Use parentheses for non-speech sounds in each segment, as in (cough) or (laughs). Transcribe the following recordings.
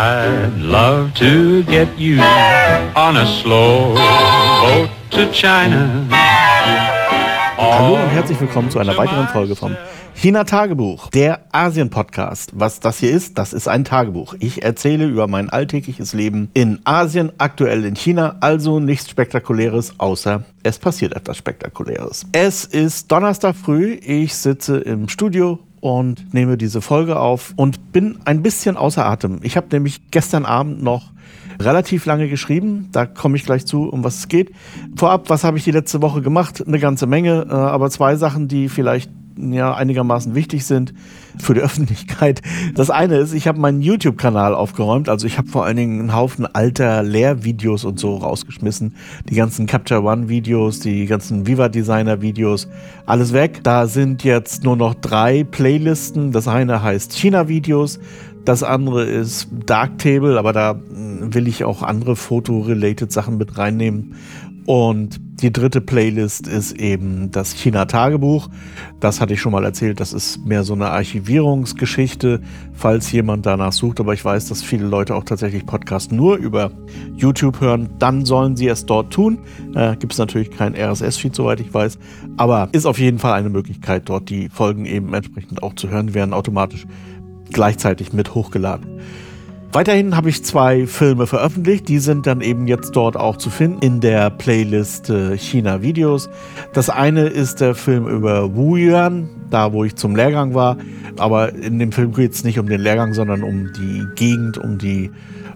I'd love to get you on a slow boat to China. Hallo und herzlich willkommen zu einer weiteren Folge vom China Tagebuch, der Asien Podcast. Was das hier ist, das ist ein Tagebuch. Ich erzähle über mein alltägliches Leben in Asien, aktuell in China, also nichts Spektakuläres, außer es passiert etwas Spektakuläres. Es ist Donnerstag früh, ich sitze im Studio und nehme diese Folge auf und bin ein bisschen außer Atem. Ich habe nämlich gestern Abend noch relativ lange geschrieben. Da komme ich gleich zu, um was es geht. Vorab, was habe ich die letzte Woche gemacht? Eine ganze Menge, äh, aber zwei Sachen, die vielleicht ja einigermaßen wichtig sind für die (laughs) Öffentlichkeit. Das eine ist, ich habe meinen YouTube-Kanal aufgeräumt. Also ich habe vor allen Dingen einen Haufen alter Lehrvideos und so rausgeschmissen. Die ganzen Capture One-Videos, die ganzen Viva Designer-Videos, alles weg. Da sind jetzt nur noch drei Playlisten. Das eine heißt China-Videos. Das andere ist Darktable, aber da hm, will ich auch andere Foto-related Sachen mit reinnehmen. Und die dritte Playlist ist eben das China-Tagebuch. Das hatte ich schon mal erzählt. Das ist mehr so eine Archivierungsgeschichte, falls jemand danach sucht. Aber ich weiß, dass viele Leute auch tatsächlich Podcasts nur über YouTube hören. Dann sollen sie es dort tun. Äh, Gibt es natürlich kein RSS-Feed, soweit ich weiß. Aber ist auf jeden Fall eine Möglichkeit, dort die Folgen eben entsprechend auch zu hören. Die werden automatisch gleichzeitig mit hochgeladen. Weiterhin habe ich zwei Filme veröffentlicht, die sind dann eben jetzt dort auch zu finden in der Playlist äh, China Videos. Das eine ist der Film über Wuyuan, da wo ich zum Lehrgang war, aber in dem Film geht es nicht um den Lehrgang, sondern um die Gegend, um die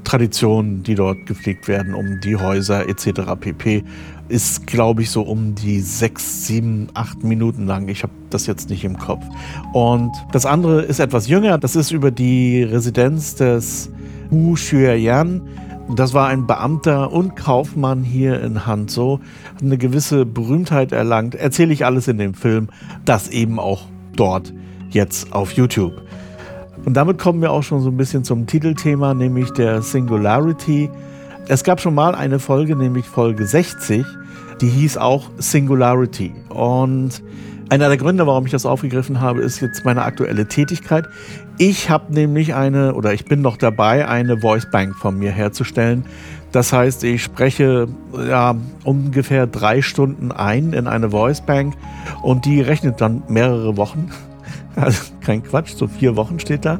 Traditionen, die dort gepflegt werden, um die Häuser etc. pp. Ist, glaube ich, so um die sechs, sieben, acht Minuten lang. Ich habe das jetzt nicht im Kopf. Und das andere ist etwas jünger. Das ist über die Residenz des Hu Xueyan. Das war ein Beamter und Kaufmann hier in Hanzhou, hat eine gewisse Berühmtheit erlangt. Erzähle ich alles in dem Film, das eben auch dort jetzt auf YouTube. Und damit kommen wir auch schon so ein bisschen zum Titelthema, nämlich der Singularity. Es gab schon mal eine Folge, nämlich Folge 60, die hieß auch Singularity. Und einer der Gründe, warum ich das aufgegriffen habe, ist jetzt meine aktuelle Tätigkeit. Ich habe nämlich eine, oder ich bin noch dabei, eine Voicebank von mir herzustellen. Das heißt, ich spreche ja, ungefähr drei Stunden ein in eine Voicebank und die rechnet dann mehrere Wochen. (laughs) Also kein Quatsch, so vier Wochen steht da.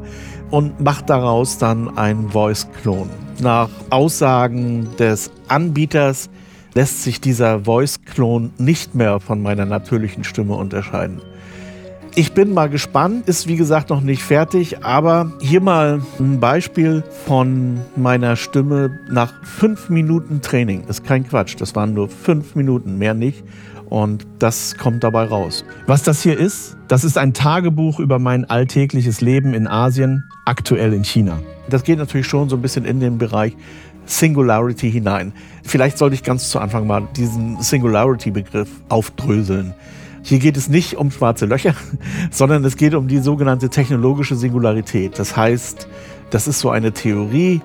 Und macht daraus dann einen Voice-Klon. Nach Aussagen des Anbieters lässt sich dieser Voice-Klon nicht mehr von meiner natürlichen Stimme unterscheiden. Ich bin mal gespannt, ist wie gesagt noch nicht fertig, aber hier mal ein Beispiel von meiner Stimme nach fünf Minuten Training. Ist kein Quatsch, das waren nur fünf Minuten, mehr nicht. Und das kommt dabei raus. Was das hier ist, das ist ein Tagebuch über mein alltägliches Leben in Asien, aktuell in China. Das geht natürlich schon so ein bisschen in den Bereich Singularity hinein. Vielleicht sollte ich ganz zu Anfang mal diesen Singularity-Begriff aufdröseln. Hier geht es nicht um schwarze Löcher, (laughs) sondern es geht um die sogenannte technologische Singularität. Das heißt, das ist so eine Theorie,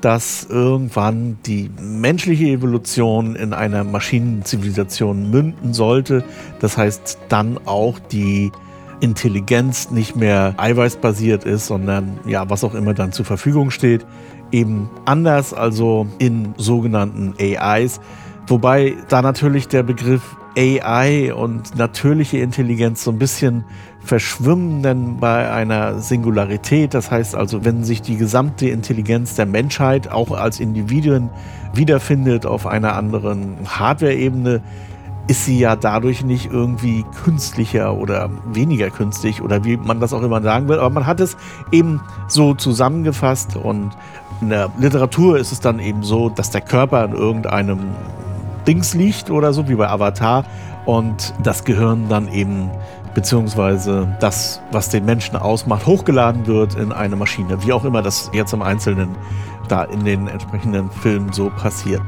dass irgendwann die menschliche Evolution in einer Maschinenzivilisation münden sollte. Das heißt, dann auch die Intelligenz nicht mehr eiweißbasiert ist, sondern ja, was auch immer dann zur Verfügung steht, eben anders, also in sogenannten AIs. Wobei da natürlich der Begriff AI und natürliche Intelligenz so ein bisschen verschwimmen, denn bei einer Singularität, das heißt also, wenn sich die gesamte Intelligenz der Menschheit auch als Individuen wiederfindet auf einer anderen Hardware-Ebene, ist sie ja dadurch nicht irgendwie künstlicher oder weniger künstlich oder wie man das auch immer sagen will. Aber man hat es eben so zusammengefasst und in der Literatur ist es dann eben so, dass der Körper in irgendeinem Dings liegt oder so, wie bei Avatar und das Gehirn dann eben beziehungsweise das, was den Menschen ausmacht, hochgeladen wird in eine Maschine, wie auch immer das jetzt im Einzelnen da in den entsprechenden Filmen so passiert.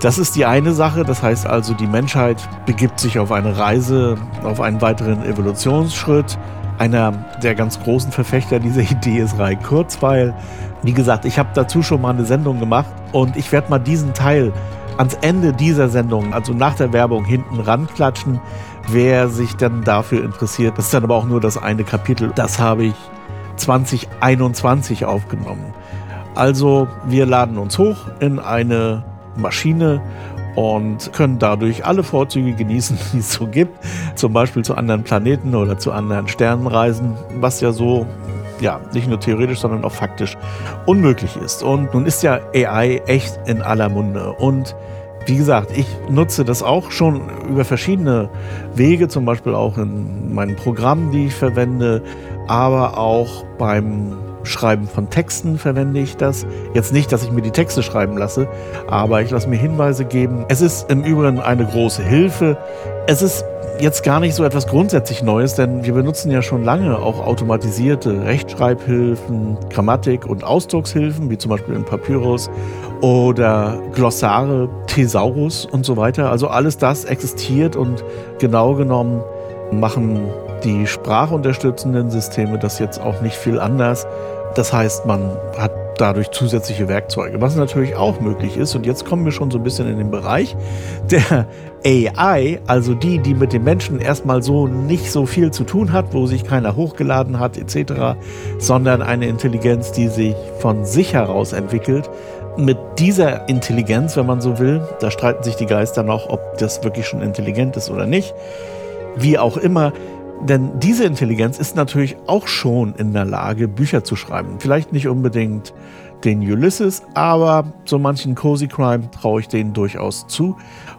Das ist die eine Sache, das heißt also, die Menschheit begibt sich auf eine Reise, auf einen weiteren Evolutionsschritt. Einer der ganz großen Verfechter dieser (laughs) Idee ist Rai Kurzweil. Wie gesagt, ich habe dazu schon mal eine Sendung gemacht und ich werde mal diesen Teil ans Ende dieser Sendung, also nach der Werbung, hinten ranklatschen, wer sich dann dafür interessiert. Das ist dann aber auch nur das eine Kapitel. Das habe ich 2021 aufgenommen. Also wir laden uns hoch in eine Maschine und können dadurch alle Vorzüge genießen, (laughs) die es so gibt. Zum Beispiel zu anderen Planeten oder zu anderen Sternen reisen, was ja so ja, nicht nur theoretisch, sondern auch faktisch unmöglich ist. Und nun ist ja AI echt in aller Munde. Und wie gesagt, ich nutze das auch schon über verschiedene Wege, zum Beispiel auch in meinen Programmen, die ich verwende, aber auch beim Schreiben von Texten verwende ich das. Jetzt nicht, dass ich mir die Texte schreiben lasse, aber ich lasse mir Hinweise geben. Es ist im Übrigen eine große Hilfe. Es ist jetzt gar nicht so etwas grundsätzlich Neues, denn wir benutzen ja schon lange auch automatisierte Rechtschreibhilfen, Grammatik- und Ausdruckshilfen, wie zum Beispiel in Papyrus oder Glossare, Thesaurus und so weiter. Also alles das existiert und genau genommen machen die sprachunterstützenden Systeme das jetzt auch nicht viel anders. Das heißt, man hat dadurch zusätzliche Werkzeuge, was natürlich auch möglich ist. Und jetzt kommen wir schon so ein bisschen in den Bereich der AI, also die, die mit den Menschen erstmal so nicht so viel zu tun hat, wo sich keiner hochgeladen hat etc., sondern eine Intelligenz, die sich von sich heraus entwickelt. Mit dieser Intelligenz, wenn man so will, da streiten sich die Geister noch, ob das wirklich schon intelligent ist oder nicht. Wie auch immer, denn diese Intelligenz ist natürlich auch schon in der Lage, Bücher zu schreiben. Vielleicht nicht unbedingt den Ulysses, aber so manchen Cozy Crime traue ich denen durchaus zu.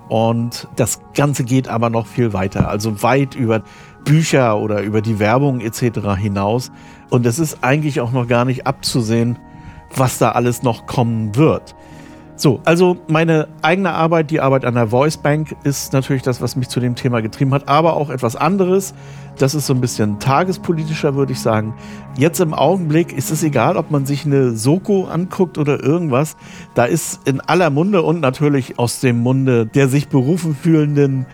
Und das Ganze geht aber noch viel weiter, also weit über Bücher oder über die Werbung etc. hinaus. Und es ist eigentlich auch noch gar nicht abzusehen, was da alles noch kommen wird. So, also meine eigene Arbeit, die Arbeit an der Voice Bank, ist natürlich das, was mich zu dem Thema getrieben hat, aber auch etwas anderes. Das ist so ein bisschen tagespolitischer, würde ich sagen. Jetzt im Augenblick ist es egal, ob man sich eine Soko anguckt oder irgendwas. Da ist in aller Munde und natürlich aus dem Munde der sich berufen fühlenden,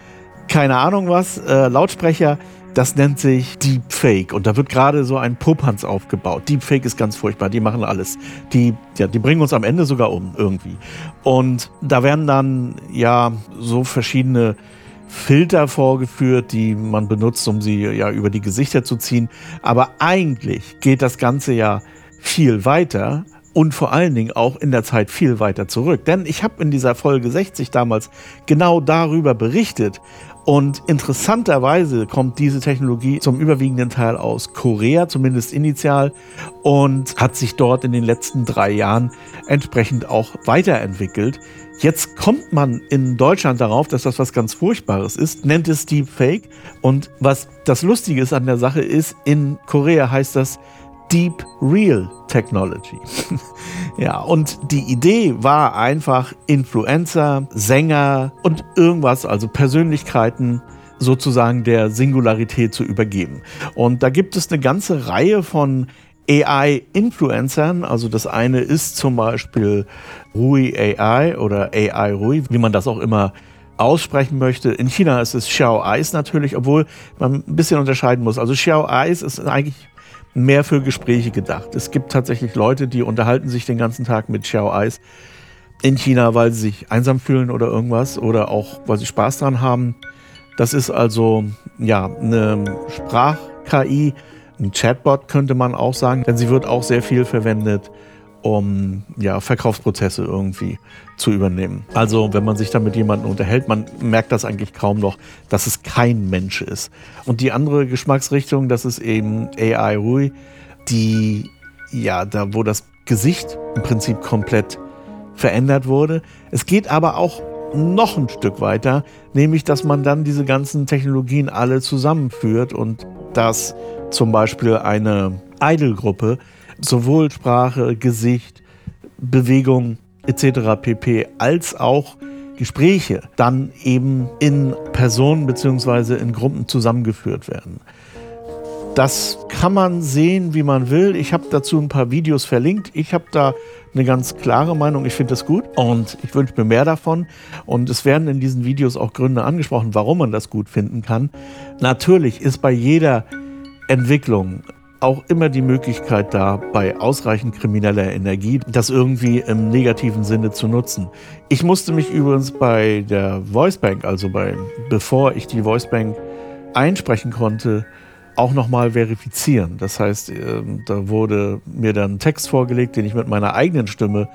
keine Ahnung was, äh, Lautsprecher, das nennt sich Deepfake. Und da wird gerade so ein Popanz aufgebaut. Deepfake ist ganz furchtbar. Die machen alles. Die, ja, die bringen uns am Ende sogar um, irgendwie. Und da werden dann ja so verschiedene Filter vorgeführt, die man benutzt, um sie ja über die Gesichter zu ziehen. Aber eigentlich geht das Ganze ja viel weiter und vor allen Dingen auch in der Zeit viel weiter zurück. Denn ich habe in dieser Folge 60 damals genau darüber berichtet, und interessanterweise kommt diese Technologie zum überwiegenden Teil aus Korea, zumindest initial, und hat sich dort in den letzten drei Jahren entsprechend auch weiterentwickelt. Jetzt kommt man in Deutschland darauf, dass das was ganz Furchtbares ist, nennt es Deepfake. Und was das Lustige ist an der Sache ist, in Korea heißt das Deep Real Technology. (laughs) ja, und die Idee war einfach, Influencer, Sänger und irgendwas, also Persönlichkeiten, sozusagen der Singularität zu übergeben. Und da gibt es eine ganze Reihe von AI-Influencern. Also das eine ist zum Beispiel Rui AI oder AI Rui, wie man das auch immer aussprechen möchte. In China ist es Xiao Eis natürlich, obwohl man ein bisschen unterscheiden muss. Also Xiao Eis ist eigentlich mehr für Gespräche gedacht. Es gibt tatsächlich Leute, die unterhalten sich den ganzen Tag mit Xiao Eis in China, weil sie sich einsam fühlen oder irgendwas oder auch, weil sie Spaß dran haben. Das ist also ja eine Sprach-KI, ein Chatbot könnte man auch sagen, denn sie wird auch sehr viel verwendet um ja, Verkaufsprozesse irgendwie zu übernehmen. Also wenn man sich da mit jemandem unterhält, man merkt das eigentlich kaum noch, dass es kein Mensch ist. Und die andere Geschmacksrichtung, das ist eben AI Rui, die ja, da wo das Gesicht im Prinzip komplett verändert wurde. Es geht aber auch noch ein Stück weiter, nämlich dass man dann diese ganzen Technologien alle zusammenführt und dass zum Beispiel eine Idol-Gruppe sowohl Sprache, Gesicht, Bewegung etc. pp. als auch Gespräche dann eben in Personen bzw. in Gruppen zusammengeführt werden. Das kann man sehen, wie man will. Ich habe dazu ein paar Videos verlinkt. Ich habe da eine ganz klare Meinung. Ich finde das gut und ich wünsche mir mehr davon. Und es werden in diesen Videos auch Gründe angesprochen, warum man das gut finden kann. Natürlich ist bei jeder Entwicklung auch immer die Möglichkeit da, bei ausreichend krimineller Energie das irgendwie im negativen Sinne zu nutzen. Ich musste mich übrigens bei der Voicebank, also bei, bevor ich die Voicebank einsprechen konnte, auch nochmal verifizieren. Das heißt, ähm, da wurde mir dann ein Text vorgelegt, den ich mit meiner eigenen Stimme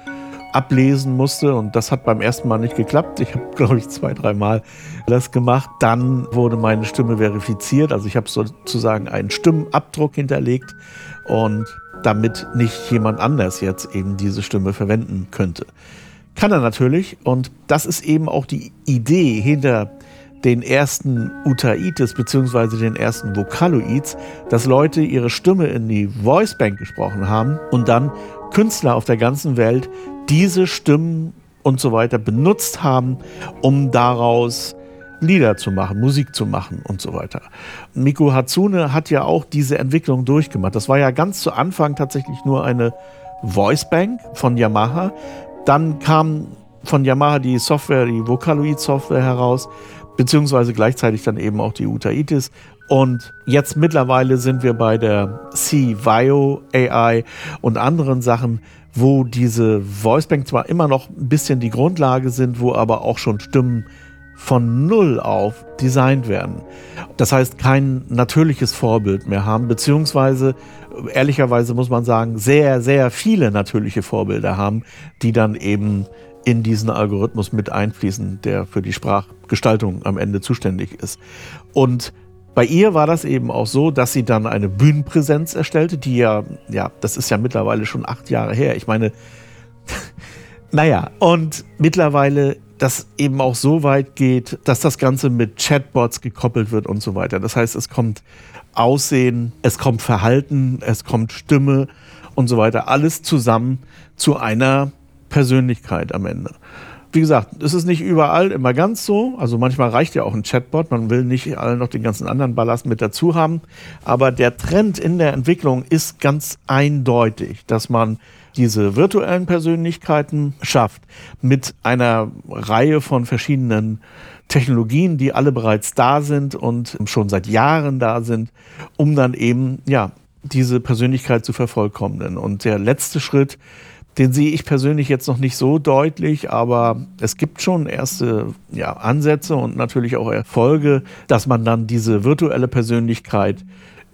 ablesen musste und das hat beim ersten Mal nicht geklappt. Ich habe, (laughs) glaube ich, zwei, dreimal das gemacht. Dann wurde meine Stimme verifiziert, also ich habe sozusagen einen Stimmabdruck hinterlegt und damit nicht jemand anders jetzt eben diese Stimme verwenden könnte. Kann er natürlich und das ist eben auch die Idee hinter den ersten Utaites beziehungsweise den ersten Vocaloids, dass Leute ihre Stimme in die Voicebank gesprochen haben und dann Künstler auf der ganzen Welt diese Stimmen und so weiter benutzt haben, um daraus Lieder zu machen, Musik zu machen und so weiter. Miku Hatsune hat ja auch diese Entwicklung durchgemacht. Das war ja ganz zu Anfang tatsächlich nur eine Voicebank von Yamaha. Dann kam von Yamaha die Software, die Vocaloid-Software heraus, beziehungsweise gleichzeitig dann eben auch die Utaitis. Und jetzt mittlerweile sind wir bei der C-Vio AI und anderen Sachen, wo diese Voicebank zwar immer noch ein bisschen die Grundlage sind, wo aber auch schon Stimmen von Null auf designt werden. Das heißt, kein natürliches Vorbild mehr haben, beziehungsweise ehrlicherweise muss man sagen, sehr, sehr viele natürliche Vorbilder haben, die dann eben in diesen Algorithmus mit einfließen, der für die Sprachgestaltung am Ende zuständig ist. Und bei ihr war das eben auch so, dass sie dann eine Bühnenpräsenz erstellte, die ja, ja, das ist ja mittlerweile schon acht Jahre her. Ich meine, (laughs) naja, und mittlerweile das eben auch so weit geht, dass das Ganze mit Chatbots gekoppelt wird und so weiter. Das heißt, es kommt Aussehen, es kommt Verhalten, es kommt Stimme und so weiter. Alles zusammen zu einer Persönlichkeit am Ende. Wie gesagt, es ist nicht überall immer ganz so. Also manchmal reicht ja auch ein Chatbot. Man will nicht alle noch den ganzen anderen Ballast mit dazu haben. Aber der Trend in der Entwicklung ist ganz eindeutig, dass man diese virtuellen Persönlichkeiten schafft mit einer Reihe von verschiedenen Technologien, die alle bereits da sind und schon seit Jahren da sind, um dann eben ja diese Persönlichkeit zu vervollkommnen. Und der letzte Schritt den sehe ich persönlich jetzt noch nicht so deutlich, aber es gibt schon erste ja, Ansätze und natürlich auch Erfolge, dass man dann diese virtuelle Persönlichkeit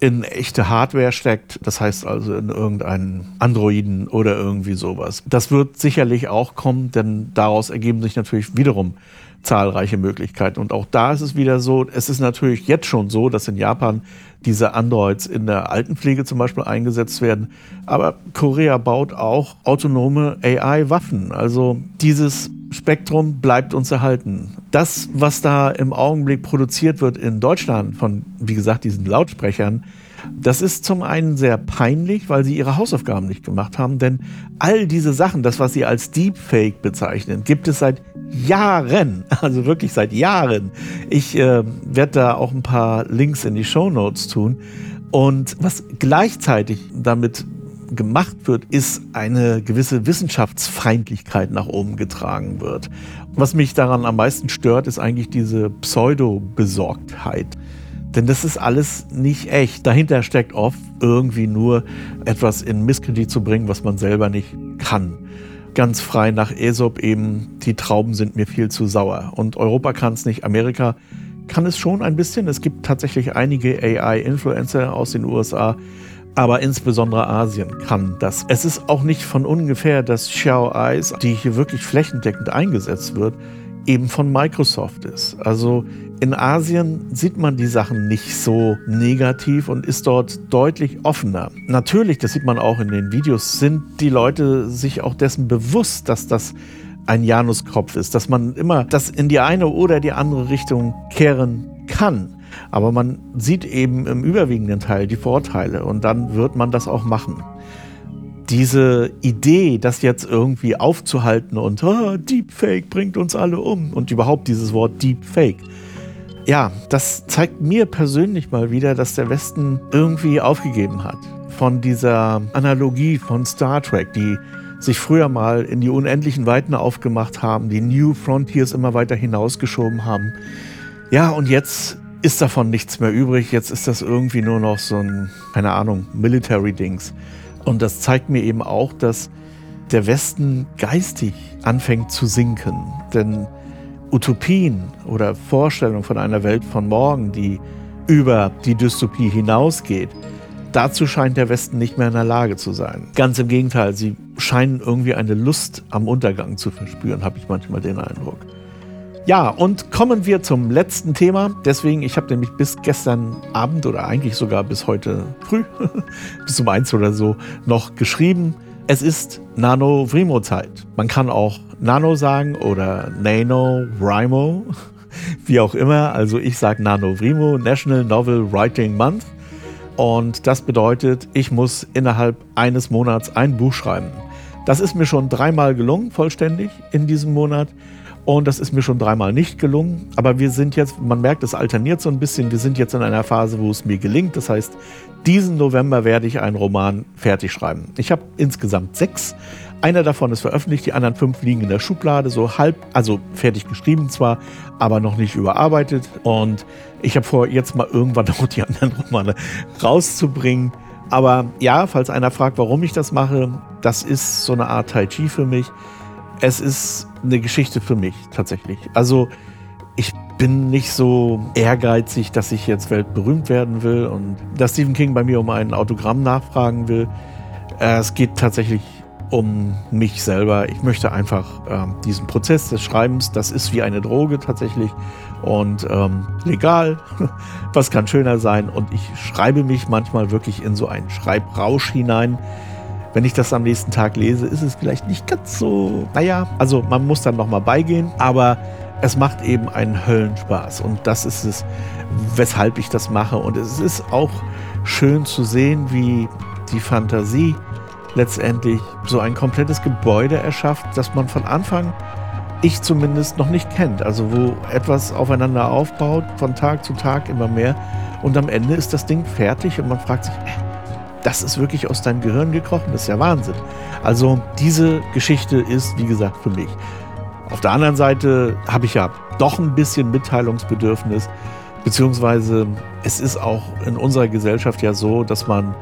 in echte Hardware steckt, das heißt also in irgendeinen Androiden oder irgendwie sowas. Das wird sicherlich auch kommen, denn daraus ergeben sich natürlich wiederum zahlreiche Möglichkeiten. Und auch da ist es wieder so, es ist natürlich jetzt schon so, dass in Japan diese Androids in der Altenpflege zum Beispiel eingesetzt werden. Aber Korea baut auch autonome AI-Waffen. Also dieses Spektrum bleibt uns erhalten. Das, was da im Augenblick produziert wird in Deutschland von, wie gesagt, diesen Lautsprechern, das ist zum einen sehr peinlich, weil sie ihre Hausaufgaben nicht gemacht haben, denn all diese Sachen, das, was sie als Deepfake bezeichnen, gibt es seit Jahren, (laughs) also wirklich seit Jahren. Ich äh, werde da auch ein paar Links in die Show Notes tun. Und was gleichzeitig damit gemacht wird, ist eine gewisse Wissenschaftsfeindlichkeit nach oben getragen wird. Was mich daran am meisten stört, ist eigentlich diese Pseudo-Besorgtheit. Denn das ist alles nicht echt. Dahinter steckt oft irgendwie nur etwas in Misskredit zu bringen, was man selber nicht kann. Ganz frei nach Aesop eben, die Trauben sind mir viel zu sauer. Und Europa kann es nicht, Amerika kann es schon ein bisschen. Es gibt tatsächlich einige AI-Influencer aus den USA, aber insbesondere Asien kann das. Es ist auch nicht von ungefähr, dass Xiao Eyes, die hier wirklich flächendeckend eingesetzt wird, eben von Microsoft ist. Also in Asien sieht man die Sachen nicht so negativ und ist dort deutlich offener. Natürlich, das sieht man auch in den Videos, sind die Leute sich auch dessen bewusst, dass das ein Januskopf ist, dass man immer das in die eine oder die andere Richtung kehren kann. Aber man sieht eben im überwiegenden Teil die Vorteile und dann wird man das auch machen diese Idee, das jetzt irgendwie aufzuhalten und oh, Deepfake bringt uns alle um und überhaupt dieses Wort Deepfake. Ja, das zeigt mir persönlich mal wieder, dass der Westen irgendwie aufgegeben hat von dieser Analogie von Star Trek, die sich früher mal in die unendlichen Weiten aufgemacht haben, die New Frontiers immer weiter hinausgeschoben haben. Ja, und jetzt ist davon nichts mehr übrig. Jetzt ist das irgendwie nur noch so ein, keine Ahnung, Military-Dings. Und das zeigt mir eben auch, dass der Westen geistig anfängt zu sinken. Denn Utopien oder Vorstellungen von einer Welt von morgen, die über die Dystopie hinausgeht, dazu scheint der Westen nicht mehr in der Lage zu sein. Ganz im Gegenteil, sie scheinen irgendwie eine Lust am Untergang zu verspüren, habe ich manchmal den Eindruck. Ja, und kommen wir zum letzten Thema. Deswegen, ich habe nämlich bis gestern Abend oder eigentlich sogar bis heute früh, (laughs) bis um eins oder so, noch geschrieben. Es ist Nano-Vrimo-Zeit. Man kann auch Nano sagen oder Nano Vrimo, (laughs) wie auch immer. Also ich sage Nano-Vrimo, National Novel Writing Month. Und das bedeutet, ich muss innerhalb eines Monats ein Buch schreiben. Das ist mir schon dreimal gelungen, vollständig in diesem Monat. Und das ist mir schon dreimal nicht gelungen. Aber wir sind jetzt, man merkt, es alterniert so ein bisschen. Wir sind jetzt in einer Phase, wo es mir gelingt. Das heißt, diesen November werde ich einen Roman fertig schreiben. Ich habe insgesamt sechs. Einer davon ist veröffentlicht, die anderen fünf liegen in der Schublade, so halb, also fertig geschrieben zwar, aber noch nicht überarbeitet. Und ich habe vor, jetzt mal irgendwann (laughs) noch die anderen Romane rauszubringen. Aber ja, falls einer fragt, warum ich das mache, das ist so eine Art Tai Chi für mich. Es ist eine Geschichte für mich tatsächlich. Also ich bin nicht so ehrgeizig, dass ich jetzt weltberühmt werden will und dass Stephen King bei mir um ein Autogramm nachfragen will. Äh, es geht tatsächlich um mich selber. Ich möchte einfach ähm, diesen Prozess des Schreibens, das ist wie eine Droge tatsächlich und ähm, legal. (laughs) Was kann schöner sein? Und ich schreibe mich manchmal wirklich in so einen Schreibrausch hinein wenn ich das am nächsten Tag lese, ist es vielleicht nicht ganz so, naja, also man muss dann nochmal beigehen, aber es macht eben einen Höllenspaß und das ist es, weshalb ich das mache. Und es ist auch schön zu sehen, wie die Fantasie letztendlich so ein komplettes Gebäude erschafft, das man von Anfang, ich zumindest, noch nicht kennt. Also wo etwas aufeinander aufbaut, von Tag zu Tag immer mehr. Und am Ende ist das Ding fertig und man fragt sich, äh, das ist wirklich aus deinem Gehirn gekrochen. Das ist ja Wahnsinn. Also diese Geschichte ist, wie gesagt, für mich. Auf der anderen Seite habe ich ja doch ein bisschen Mitteilungsbedürfnis, beziehungsweise es ist auch in unserer Gesellschaft ja so, dass man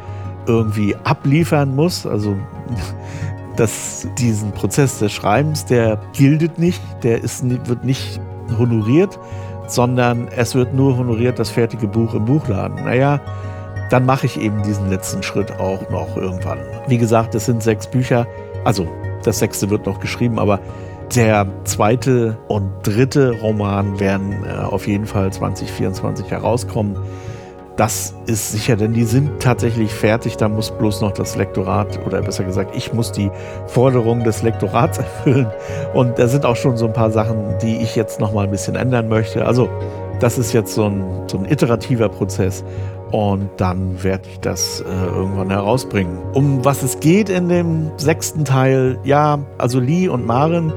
irgendwie abliefern muss. Also (laughs) dass diesen Prozess des Schreibens, der gildet nicht, der ist, wird nicht honoriert, sondern es wird nur honoriert das fertige Buch im Buchladen. Naja, dann mache ich eben diesen letzten Schritt auch noch irgendwann. Wie gesagt, es sind sechs Bücher, also das sechste wird noch geschrieben, aber der zweite und dritte Roman werden äh, auf jeden Fall 2024 herauskommen. Das ist sicher, denn die sind tatsächlich fertig. Da muss bloß noch das Lektorat oder besser gesagt, ich muss die Forderungen des Lektorats (laughs) erfüllen. Und da sind auch schon so ein paar Sachen, die ich jetzt noch mal ein bisschen ändern möchte. Also das ist jetzt so ein, so ein iterativer Prozess. Und dann werde ich das äh, irgendwann herausbringen. Um was es geht in dem sechsten Teil, ja, also Lee und Maren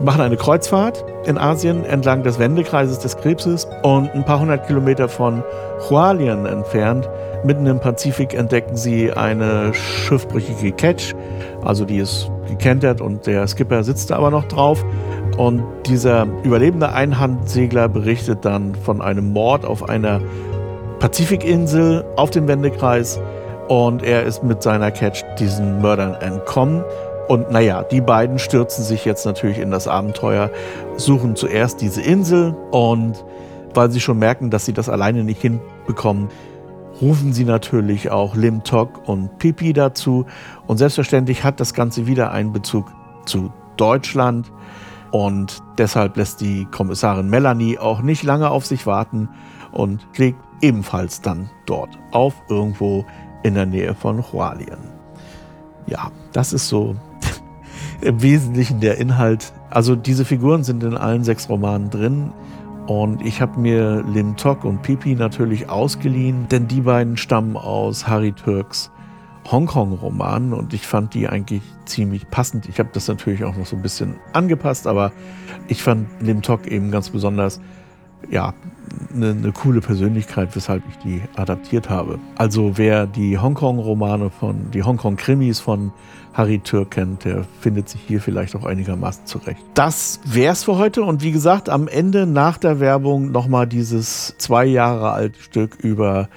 machen eine Kreuzfahrt in Asien entlang des Wendekreises des Krebses und ein paar hundert Kilometer von Hualien entfernt, mitten im Pazifik, entdecken sie eine schiffbrüchige Catch. Also die ist gekentert und der Skipper sitzt da aber noch drauf. Und dieser überlebende Einhandsegler berichtet dann von einem Mord auf einer Pazifikinsel auf dem Wendekreis und er ist mit seiner Catch diesen Mördern entkommen. Und naja, die beiden stürzen sich jetzt natürlich in das Abenteuer, suchen zuerst diese Insel und weil sie schon merken, dass sie das alleine nicht hinbekommen, rufen sie natürlich auch Lim Tok und Pipi dazu. Und selbstverständlich hat das Ganze wieder einen Bezug zu Deutschland. Und deshalb lässt die Kommissarin Melanie auch nicht lange auf sich warten und legt ebenfalls dann dort auf, irgendwo in der Nähe von Hualien. Ja, das ist so (laughs) im Wesentlichen der Inhalt. Also diese Figuren sind in allen sechs Romanen drin. Und ich habe mir Lim Tok und Pipi natürlich ausgeliehen, denn die beiden stammen aus Harry Türks Hongkong-Roman und ich fand die eigentlich ziemlich passend. Ich habe das natürlich auch noch so ein bisschen angepasst, aber ich fand Lim Tok eben ganz besonders, ja, eine, eine coole Persönlichkeit, weshalb ich die adaptiert habe. Also wer die Hongkong-Romane von, die Hongkong-Krimis von Harry Türk kennt, der findet sich hier vielleicht auch einigermaßen zurecht. Das wär's für heute und wie gesagt, am Ende nach der Werbung nochmal dieses zwei Jahre alte Stück über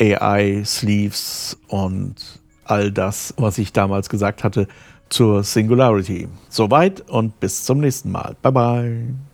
AI, Sleeves und all das, was ich damals gesagt hatte zur Singularity. Soweit und bis zum nächsten Mal. Bye bye.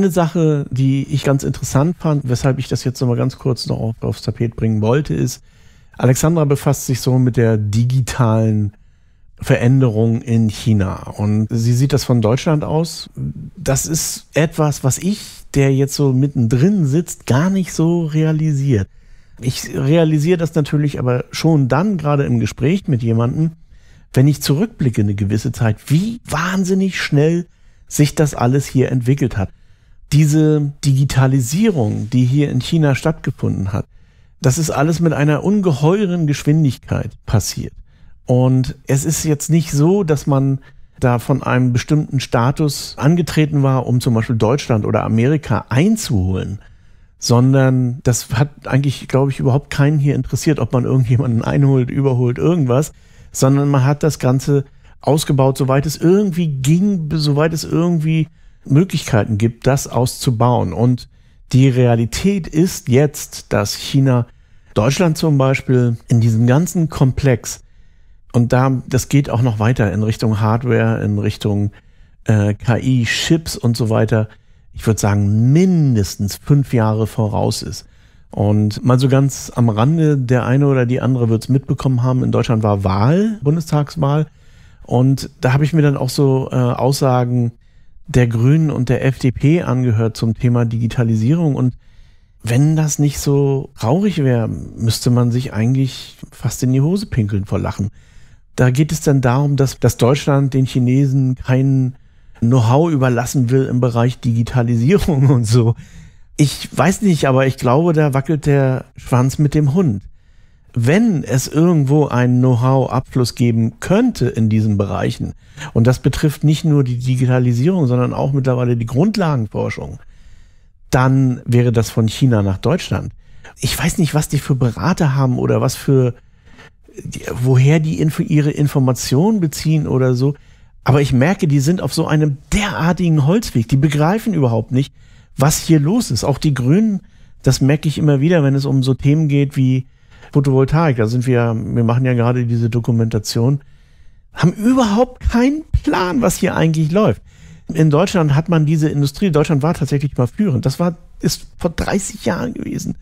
Eine Sache, die ich ganz interessant fand, weshalb ich das jetzt nochmal ganz kurz noch auf, aufs Tapet bringen wollte, ist, Alexandra befasst sich so mit der digitalen Veränderung in China. Und sie sieht das von Deutschland aus. Das ist etwas, was ich, der jetzt so mittendrin sitzt, gar nicht so realisiert. Ich realisiere das natürlich aber schon dann, gerade im Gespräch mit jemandem, wenn ich zurückblicke eine gewisse Zeit, wie wahnsinnig schnell sich das alles hier entwickelt hat diese Digitalisierung, die hier in China stattgefunden hat, das ist alles mit einer ungeheuren Geschwindigkeit passiert. Und es ist jetzt nicht so, dass man da von einem bestimmten Status angetreten war, um zum Beispiel Deutschland oder Amerika einzuholen, sondern das hat eigentlich, glaube ich, überhaupt keinen hier interessiert, ob man irgendjemanden einholt, überholt, irgendwas, sondern man hat das Ganze ausgebaut, soweit es irgendwie ging, soweit es irgendwie Möglichkeiten gibt, das auszubauen. Und die Realität ist jetzt, dass China Deutschland zum Beispiel in diesem ganzen Komplex und da, das geht auch noch weiter in Richtung Hardware, in Richtung äh, KI, Chips und so weiter. Ich würde sagen, mindestens fünf Jahre voraus ist. Und mal so ganz am Rande, der eine oder die andere wird es mitbekommen haben, in Deutschland war Wahl, Bundestagswahl. Und da habe ich mir dann auch so äh, Aussagen der Grünen und der FDP angehört zum Thema Digitalisierung. Und wenn das nicht so traurig wäre, müsste man sich eigentlich fast in die Hose pinkeln vor Lachen. Da geht es dann darum, dass, dass Deutschland den Chinesen kein Know-how überlassen will im Bereich Digitalisierung (laughs) und so. Ich weiß nicht, aber ich glaube, da wackelt der Schwanz mit dem Hund wenn es irgendwo einen Know-how-Abfluss geben könnte in diesen Bereichen, und das betrifft nicht nur die Digitalisierung, sondern auch mittlerweile die Grundlagenforschung, dann wäre das von China nach Deutschland. Ich weiß nicht, was die für Berater haben oder was für, woher die ihre Informationen beziehen oder so. Aber ich merke, die sind auf so einem derartigen Holzweg. Die begreifen überhaupt nicht, was hier los ist. Auch die Grünen, das merke ich immer wieder, wenn es um so Themen geht wie Photovoltaik, da sind wir, wir machen ja gerade diese Dokumentation, haben überhaupt keinen Plan, was hier eigentlich läuft. In Deutschland hat man diese Industrie, Deutschland war tatsächlich mal führend. Das war, ist vor 30 Jahren gewesen.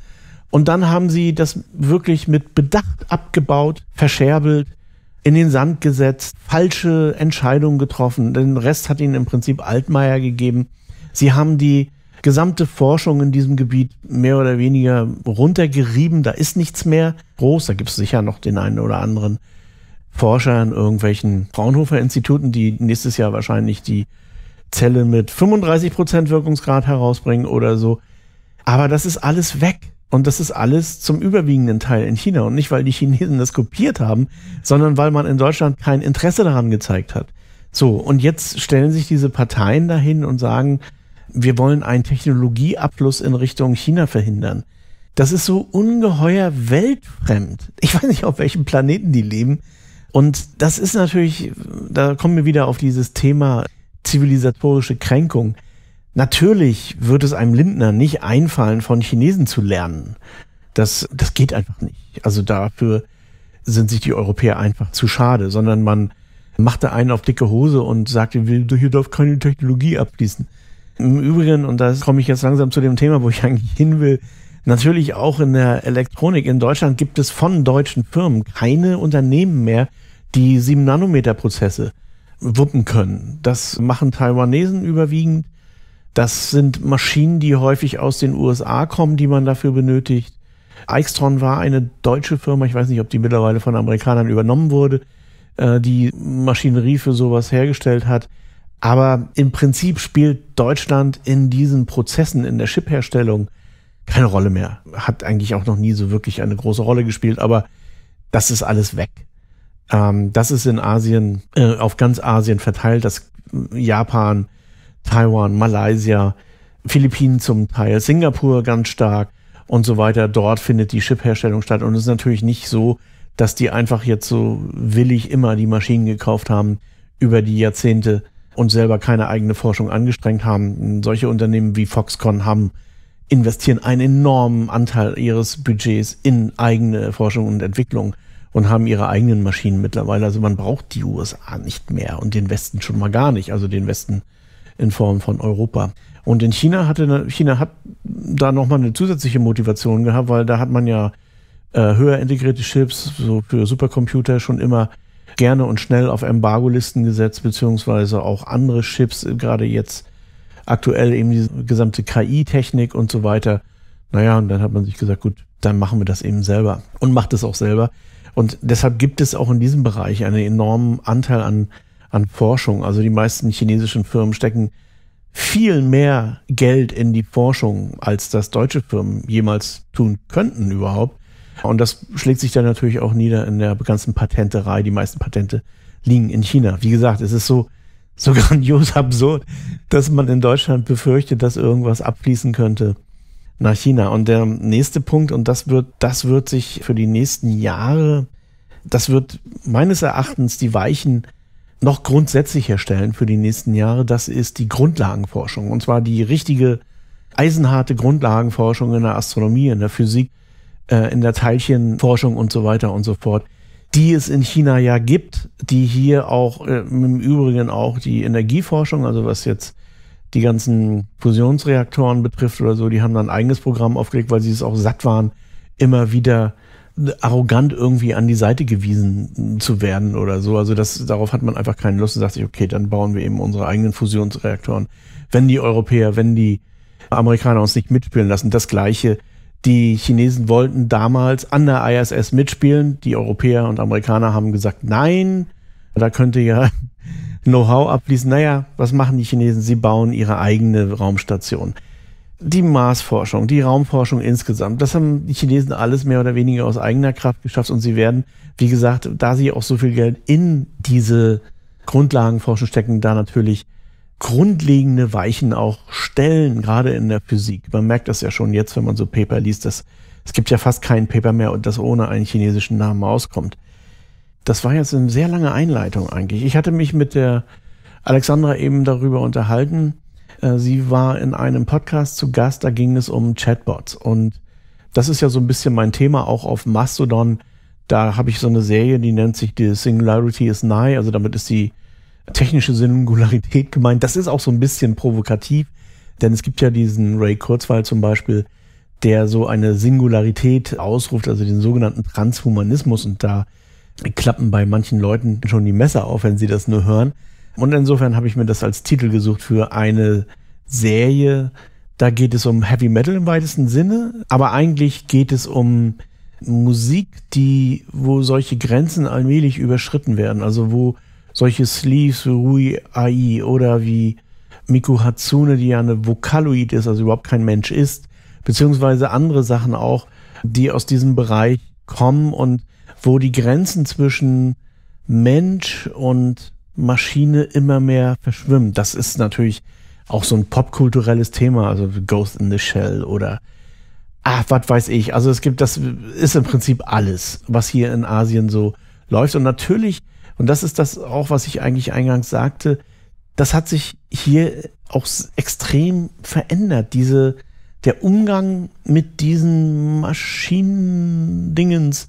Und dann haben sie das wirklich mit Bedacht abgebaut, verscherbelt, in den Sand gesetzt, falsche Entscheidungen getroffen. Den Rest hat ihnen im Prinzip Altmaier gegeben. Sie haben die gesamte Forschung in diesem Gebiet mehr oder weniger runtergerieben. Da ist nichts mehr groß. Da gibt es sicher noch den einen oder anderen Forscher in irgendwelchen Fraunhofer-Instituten, die nächstes Jahr wahrscheinlich die Zelle mit 35 Prozent Wirkungsgrad herausbringen oder so. Aber das ist alles weg. Und das ist alles zum überwiegenden Teil in China. Und nicht, weil die Chinesen das kopiert haben, sondern weil man in Deutschland kein Interesse daran gezeigt hat. So, und jetzt stellen sich diese Parteien dahin und sagen, wir wollen einen Technologieabfluss in Richtung China verhindern. Das ist so ungeheuer weltfremd. Ich weiß nicht, auf welchem Planeten die leben. Und das ist natürlich, da kommen wir wieder auf dieses Thema zivilisatorische Kränkung. Natürlich wird es einem Lindner nicht einfallen, von Chinesen zu lernen. Das, das geht einfach nicht. Also dafür sind sich die Europäer einfach zu schade, sondern man macht da einen auf dicke Hose und sagt, hier darf keine Technologie abfließen. Im Übrigen, und da komme ich jetzt langsam zu dem Thema, wo ich eigentlich hin will, natürlich auch in der Elektronik in Deutschland gibt es von deutschen Firmen keine Unternehmen mehr, die 7-Nanometer-Prozesse wuppen können. Das machen Taiwanesen überwiegend. Das sind Maschinen, die häufig aus den USA kommen, die man dafür benötigt. Eichstron war eine deutsche Firma, ich weiß nicht, ob die mittlerweile von Amerikanern übernommen wurde, äh, die Maschinerie für sowas hergestellt hat. Aber im Prinzip spielt Deutschland in diesen Prozessen, in der Chipherstellung keine Rolle mehr. Hat eigentlich auch noch nie so wirklich eine große Rolle gespielt, aber das ist alles weg. Ähm, das ist in Asien, äh, auf ganz Asien verteilt, das Japan, Taiwan, Malaysia, Philippinen zum Teil, Singapur ganz stark und so weiter. Dort findet die Chipherstellung statt und es ist natürlich nicht so, dass die einfach jetzt so willig immer die Maschinen gekauft haben über die Jahrzehnte und selber keine eigene Forschung angestrengt haben. Solche Unternehmen wie Foxconn haben investieren einen enormen Anteil ihres Budgets in eigene Forschung und Entwicklung und haben ihre eigenen Maschinen mittlerweile. Also man braucht die USA nicht mehr und den Westen schon mal gar nicht. Also den Westen in Form von Europa. Und in China hatte China hat da nochmal eine zusätzliche Motivation gehabt, weil da hat man ja äh, höher integrierte Chips so für Supercomputer schon immer gerne und schnell auf Embargo-Listen gesetzt, beziehungsweise auch andere Chips, gerade jetzt aktuell eben die gesamte KI-Technik und so weiter. Naja, und dann hat man sich gesagt, gut, dann machen wir das eben selber und macht es auch selber. Und deshalb gibt es auch in diesem Bereich einen enormen Anteil an, an Forschung. Also die meisten chinesischen Firmen stecken viel mehr Geld in die Forschung, als das deutsche Firmen jemals tun könnten überhaupt. Und das schlägt sich dann natürlich auch nieder in der ganzen Patenterei. Die meisten Patente liegen in China. Wie gesagt, es ist so, so (laughs) grandios absurd, dass man in Deutschland befürchtet, dass irgendwas abfließen könnte nach China. Und der nächste Punkt, und das wird, das wird sich für die nächsten Jahre, das wird meines Erachtens die Weichen noch grundsätzlich herstellen für die nächsten Jahre, das ist die Grundlagenforschung. Und zwar die richtige, eisenharte Grundlagenforschung in der Astronomie, in der Physik, äh, in der Teilchenforschung und so weiter und so fort, die es in China ja gibt, die hier auch äh, im Übrigen auch die Energieforschung, also was jetzt die ganzen Fusionsreaktoren betrifft oder so, die haben dann ein eigenes Programm aufgelegt, weil sie es auch satt waren, immer wieder arrogant irgendwie an die Seite gewiesen zu werden oder so. Also das, darauf hat man einfach keine Lust und sagt sich, okay, dann bauen wir eben unsere eigenen Fusionsreaktoren. Wenn die Europäer, wenn die Amerikaner uns nicht mitspielen lassen, das Gleiche. Die Chinesen wollten damals an der ISS mitspielen. Die Europäer und Amerikaner haben gesagt, nein, da könnte ja (laughs) Know-how abfließen. Naja, was machen die Chinesen? Sie bauen ihre eigene Raumstation die Marsforschung, die Raumforschung insgesamt, das haben die Chinesen alles mehr oder weniger aus eigener Kraft geschafft und sie werden, wie gesagt, da sie auch so viel Geld in diese Grundlagenforschung stecken, da natürlich grundlegende Weichen auch stellen, gerade in der Physik. Man merkt das ja schon jetzt, wenn man so Paper liest, dass es gibt ja fast kein Paper mehr, das ohne einen chinesischen Namen auskommt. Das war jetzt eine sehr lange Einleitung eigentlich. Ich hatte mich mit der Alexandra eben darüber unterhalten, äh, sie war in einem Podcast zu Gast, da ging es um Chatbots. Und das ist ja so ein bisschen mein Thema auch auf Mastodon. Da habe ich so eine Serie, die nennt sich die Singularity is Nigh. Also damit ist die technische Singularität gemeint. Das ist auch so ein bisschen provokativ, denn es gibt ja diesen Ray Kurzweil zum Beispiel, der so eine Singularität ausruft, also den sogenannten Transhumanismus. Und da klappen bei manchen Leuten schon die Messer auf, wenn sie das nur hören. Und insofern habe ich mir das als Titel gesucht für eine Serie. Da geht es um Heavy Metal im weitesten Sinne, aber eigentlich geht es um Musik, die, wo solche Grenzen allmählich überschritten werden. Also wo solche Sleeves wie Rui Ai oder wie Miku Hatsune, die ja eine Vocaloid ist, also überhaupt kein Mensch ist, beziehungsweise andere Sachen auch, die aus diesem Bereich kommen und wo die Grenzen zwischen Mensch und Maschine immer mehr verschwimmt. Das ist natürlich auch so ein popkulturelles Thema, also Ghost in the Shell oder ach, was weiß ich. Also es gibt, das ist im Prinzip alles, was hier in Asien so läuft. Und natürlich, und das ist das auch, was ich eigentlich eingangs sagte, das hat sich hier auch extrem verändert. Diese, der Umgang mit diesen Maschinendingens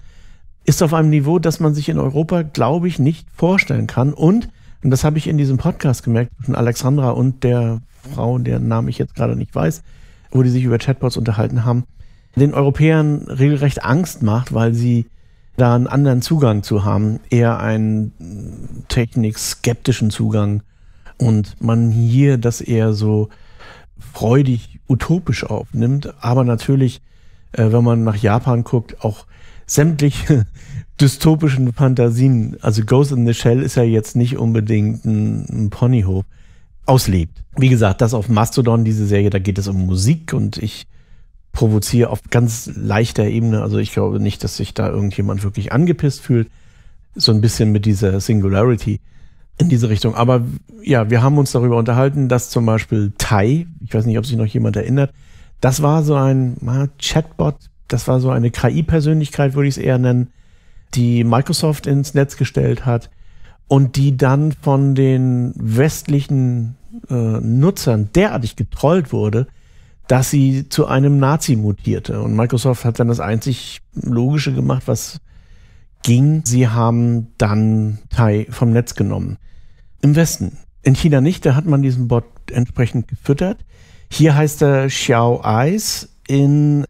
ist auf einem Niveau, das man sich in Europa, glaube ich, nicht vorstellen kann. Und, und das habe ich in diesem Podcast gemerkt, von Alexandra und der Frau, deren Namen ich jetzt gerade nicht weiß, wo die sich über Chatbots unterhalten haben, den Europäern regelrecht Angst macht, weil sie da einen anderen Zugang zu haben, eher einen technikskeptischen Zugang. Und man hier das eher so freudig utopisch aufnimmt, aber natürlich, äh, wenn man nach Japan guckt, auch sämtliche (laughs) dystopischen Fantasien, also Ghost in the Shell ist ja jetzt nicht unbedingt ein, ein Ponyhof, auslebt. Wie gesagt, das auf Mastodon, diese Serie, da geht es um Musik und ich provoziere auf ganz leichter Ebene. Also ich glaube nicht, dass sich da irgendjemand wirklich angepisst fühlt. So ein bisschen mit dieser Singularity in diese Richtung. Aber ja, wir haben uns darüber unterhalten, dass zum Beispiel Tai, ich weiß nicht, ob sich noch jemand erinnert, das war so ein Chatbot, das war so eine KI-Persönlichkeit, würde ich es eher nennen, die Microsoft ins Netz gestellt hat und die dann von den westlichen äh, Nutzern derartig getrollt wurde, dass sie zu einem Nazi mutierte. Und Microsoft hat dann das einzig Logische gemacht, was ging. Sie haben dann Tai vom Netz genommen. Im Westen. In China nicht, da hat man diesen Bot entsprechend gefüttert. Hier heißt er Xiao Eyes. In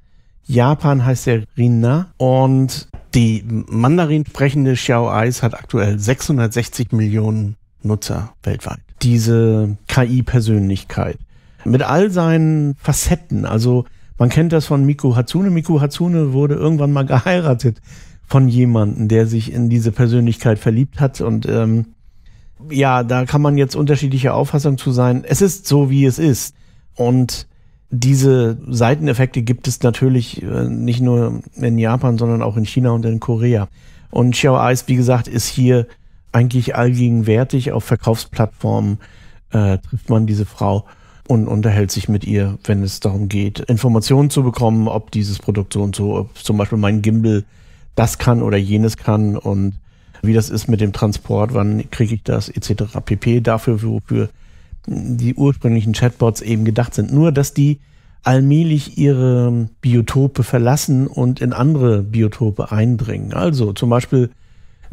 Japan heißt er Rina. Und die Mandarin sprechende Xiao Eyes hat aktuell 660 Millionen Nutzer weltweit. Diese KI-Persönlichkeit mit all seinen Facetten. Also man kennt das von Miku Hatsune. Miku Hatsune wurde irgendwann mal (laughs) geheiratet von jemandem, der sich in diese Persönlichkeit verliebt hat. Und ähm, ja, da kann man jetzt unterschiedliche Auffassungen zu sein. Es ist so, wie es ist. Und diese Seiteneffekte gibt es natürlich äh, nicht nur in Japan, sondern auch in China und in Korea. Und Xiao Ice, wie gesagt, ist hier eigentlich allgegenwärtig. Auf Verkaufsplattformen äh, trifft man diese Frau und unterhält sich mit ihr, wenn es darum geht, Informationen zu bekommen, ob dieses Produkt so und so, ob zum Beispiel mein Gimbal das kann oder jenes kann und wie das ist mit dem Transport, wann kriege ich das etc. pp. Dafür, wofür die ursprünglichen Chatbots eben gedacht sind. Nur, dass die allmählich ihre Biotope verlassen und in andere Biotope eindringen. Also zum Beispiel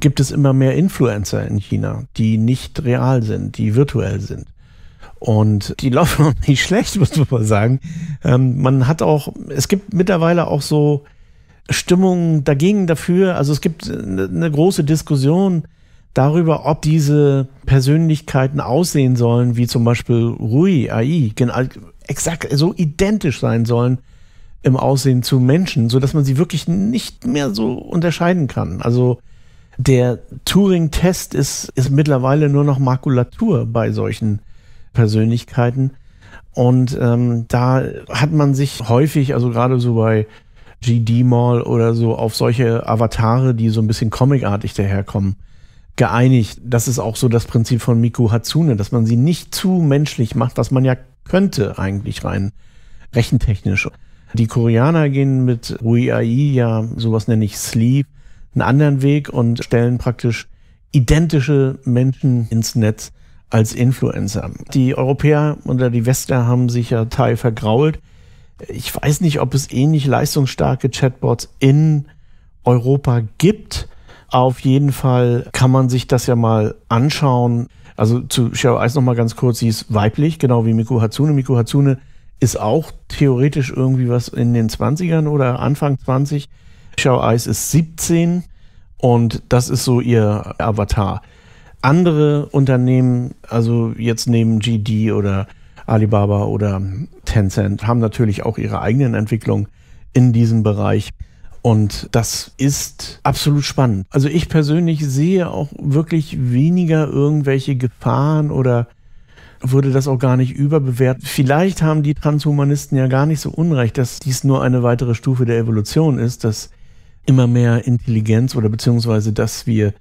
gibt es immer mehr Influencer in China, die nicht real sind, die virtuell sind. Und die laufen (laughs) auch nicht schlecht, muss man mal sagen. Ähm, man hat auch, es gibt mittlerweile auch so Stimmungen dagegen dafür. Also es gibt eine große Diskussion darüber, ob diese Persönlichkeiten aussehen sollen, wie zum Beispiel Rui AI, exakt so identisch sein sollen im Aussehen zu Menschen, so dass man sie wirklich nicht mehr so unterscheiden kann. Also der Turing-Test ist, ist mittlerweile nur noch Makulatur bei solchen Persönlichkeiten. Und ähm, da hat man sich häufig, also gerade so bei GD Mall oder so, auf solche Avatare, die so ein bisschen comicartig daherkommen, geeinigt. Das ist auch so das Prinzip von Miku Hatsune, dass man sie nicht zu menschlich macht, was man ja könnte eigentlich rein rechentechnisch. Die Koreaner gehen mit Rui AI ja, sowas nenne ich Sleeve, einen anderen Weg und stellen praktisch identische Menschen ins Netz als Influencer. Die Europäer oder die Westler haben sich ja Teil vergrault. Ich weiß nicht, ob es ähnlich leistungsstarke Chatbots in Europa gibt. Auf jeden Fall kann man sich das ja mal anschauen. Also zu Xiao Eis noch mal ganz kurz, sie ist weiblich, genau wie Miku Hatsune. Miku Hatsune ist auch theoretisch irgendwie was in den 20ern oder Anfang 20. Xiao Eis ist 17 und das ist so ihr Avatar. Andere Unternehmen, also jetzt neben GD oder Alibaba oder Tencent, haben natürlich auch ihre eigenen Entwicklungen in diesem Bereich. Und das ist absolut spannend. Also ich persönlich sehe auch wirklich weniger irgendwelche Gefahren oder würde das auch gar nicht überbewertet. Vielleicht haben die Transhumanisten ja gar nicht so unrecht, dass dies nur eine weitere Stufe der Evolution ist, dass immer mehr Intelligenz oder beziehungsweise dass wir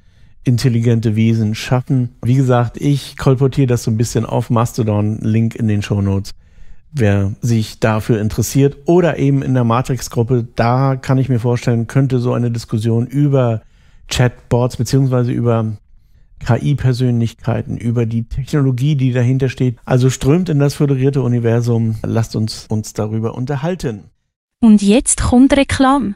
intelligente Wesen schaffen. Wie gesagt, ich kolportiere das so ein bisschen auf Mastodon, Link in den Show Notes. Wer sich dafür interessiert oder eben in der Matrix-Gruppe, da kann ich mir vorstellen, könnte so eine Diskussion über Chatbots beziehungsweise über KI-Persönlichkeiten, über die Technologie, die dahinter steht. Also strömt in das föderierte Universum. Lasst uns uns darüber unterhalten. Und jetzt kommt Reklam.